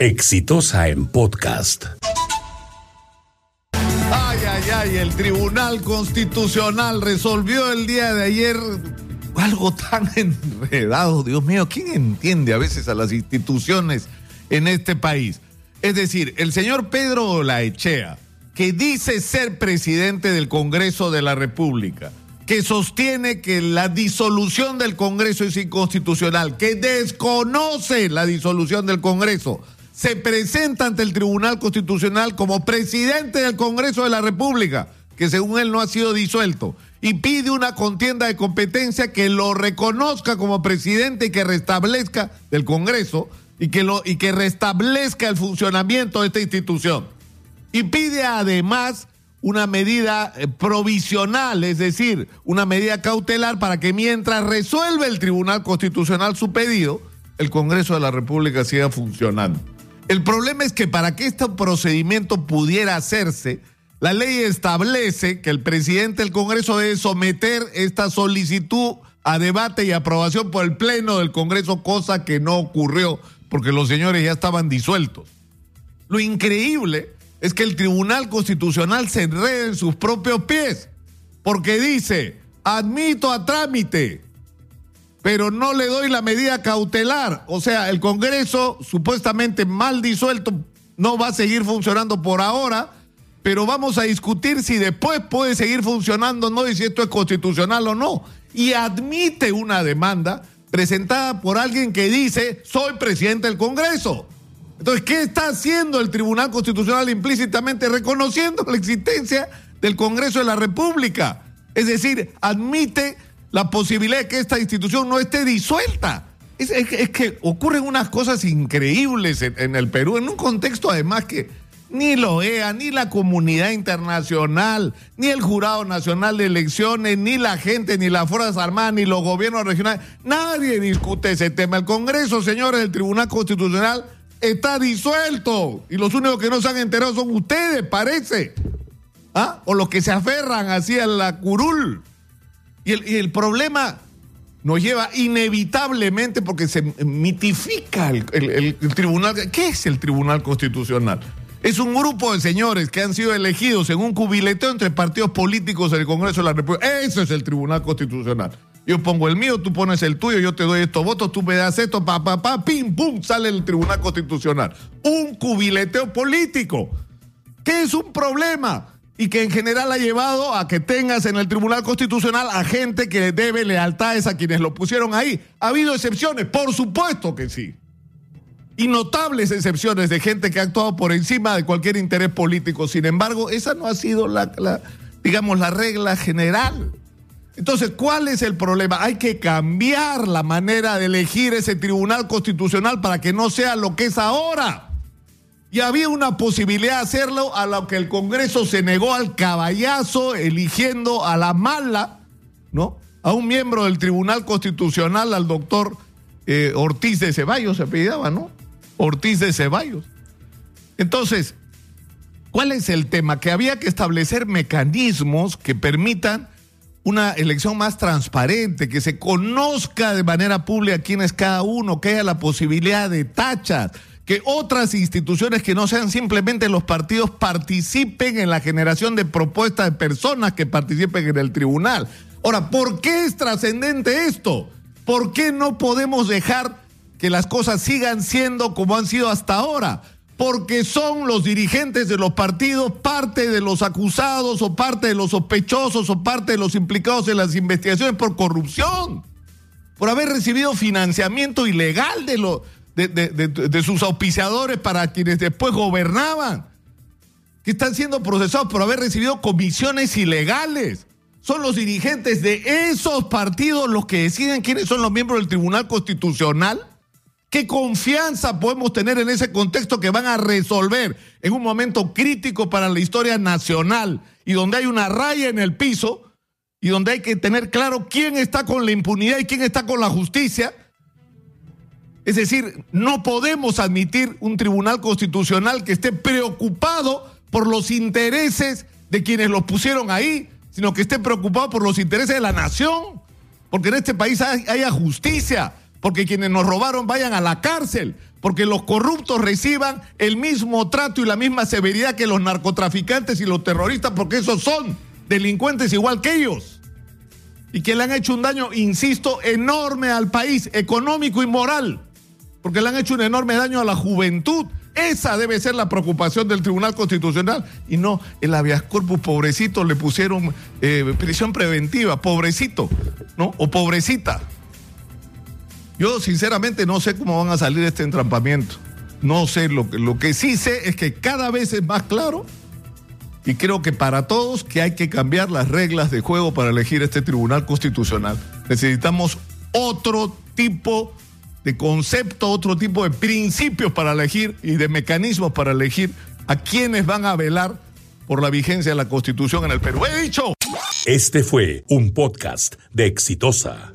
Exitosa en podcast. Ay, ay, ay, el Tribunal Constitucional resolvió el día de ayer algo tan enredado, Dios mío, ¿quién entiende a veces a las instituciones en este país? Es decir, el señor Pedro Laechea, que dice ser presidente del Congreso de la República, que sostiene que la disolución del Congreso es inconstitucional, que desconoce la disolución del Congreso, se presenta ante el Tribunal Constitucional como presidente del Congreso de la República, que según él no ha sido disuelto, y pide una contienda de competencia que lo reconozca como presidente y que restablezca del Congreso y que, lo, y que restablezca el funcionamiento de esta institución. Y pide además una medida eh, provisional, es decir, una medida cautelar para que mientras resuelve el Tribunal Constitucional su pedido, el Congreso de la República siga funcionando. El problema es que para que este procedimiento pudiera hacerse, la ley establece que el presidente del Congreso debe someter esta solicitud a debate y aprobación por el Pleno del Congreso, cosa que no ocurrió porque los señores ya estaban disueltos. Lo increíble es que el Tribunal Constitucional se enrede en sus propios pies, porque dice, admito a trámite pero no le doy la medida cautelar. O sea, el Congreso, supuestamente mal disuelto, no va a seguir funcionando por ahora, pero vamos a discutir si después puede seguir funcionando o no y si esto es constitucional o no. Y admite una demanda presentada por alguien que dice, soy presidente del Congreso. Entonces, ¿qué está haciendo el Tribunal Constitucional implícitamente reconociendo la existencia del Congreso de la República? Es decir, admite la posibilidad de que esta institución no esté disuelta. Es, que ocurren unas cosas increíbles en, el Perú, en un contexto además que ni lo OEA, ni la comunidad internacional, ni el Jurado Nacional de Elecciones, ni la gente, ni las Fuerzas Armadas, ni los gobiernos regionales, nadie discute ese tema. El Congreso, señores del Tribunal Constitucional, está disuelto y los únicos que no se han enterado son ustedes, parece. ¿Ah? O los que se aferran así a la curul. Y el, problema nos lleva inevitablemente porque se mitifica el, tribunal. ¿Qué es el Tribunal Constitucional? Es un grupo de señores que han sido elegidos en un cubileteo entre partidos políticos del Congreso de la República. Eso es el Tribunal Constitucional. Yo pongo el mío, tú pones el tuyo, yo te doy estos votos, tú me das esto, pa, pa, pa, pim, pum, sale el Tribunal Constitucional. Un cubileteo político. ¿Qué es un problema? Y que en general ha llevado a que tengas en el Tribunal Constitucional a gente que debe lealtades a quienes lo pusieron ahí. ¿Ha habido excepciones? Por supuesto que sí. Y notables excepciones de gente que ha actuado por encima de cualquier interés político. Sin embargo, esa no ha sido la, digamos, la regla general. Entonces, ¿cuál es el problema? Hay que cambiar la manera de elegir ese Tribunal Constitucional para que no sea lo que es ahora. Y había una posibilidad de hacerlo a lo que el Congreso se negó al caballazo, eligiendo a la mala, ¿no? A un miembro del Tribunal Constitucional, al doctor eh, Ortiz de Ceballos, se apellidaba, ¿no? Ortiz de Ceballos. Entonces, ¿cuál es el tema? Que había que establecer mecanismos que permitan una elección más transparente, que se conozca de manera pública quién es cada uno, que haya la posibilidad de tachas, que otras instituciones que no sean simplemente los partidos participen en la generación de propuestas de personas que participen en el tribunal. Ahora, ¿por qué es trascendente esto? ¿Por qué no podemos dejar que las cosas sigan siendo como han sido hasta ahora? Porque son los dirigentes de los partidos parte de los acusados o parte de los sospechosos o parte de los implicados en las investigaciones por corrupción, por haber recibido financiamiento ilegal de los de, sus auspiciadores para quienes después gobernaban, que están siendo procesados por haber recibido comisiones ilegales. Son los dirigentes de esos partidos los que deciden quiénes son los miembros del Tribunal Constitucional. ¿Qué confianza podemos tener en ese contexto que van a resolver en un momento crítico para la historia nacional y donde hay una raya en el piso y donde hay que tener claro quién está con la impunidad y quién está con la justicia? Es decir, no podemos admitir un tribunal constitucional que esté preocupado por los intereses de quienes los pusieron ahí, sino que esté preocupado por los intereses de la nación. Porque en este país haya justicia, porque quienes nos robaron vayan a la cárcel, porque los corruptos reciban el mismo trato y la misma severidad que los narcotraficantes y los terroristas, porque esos son delincuentes igual que ellos. Y que le han hecho un daño, insisto, enorme al país, económico y moral, porque le han hecho un enorme daño a la juventud. Esa debe ser la preocupación del Tribunal Constitucional y no el habeas corpus pobrecito le pusieron eh, prisión preventiva, pobrecito, ¿no? O pobrecita. Yo sinceramente no sé cómo van a salir de este entrampamiento. No sé, lo, lo que sí sé es que cada vez es más claro y creo que para todos que hay que cambiar las reglas de juego para elegir este Tribunal Constitucional. Necesitamos otro tipo de concepto, otro tipo de principios para elegir y de mecanismos para elegir a quienes van a velar por la vigencia de la Constitución en el Perú. He dicho. Este fue un podcast de Exitosa.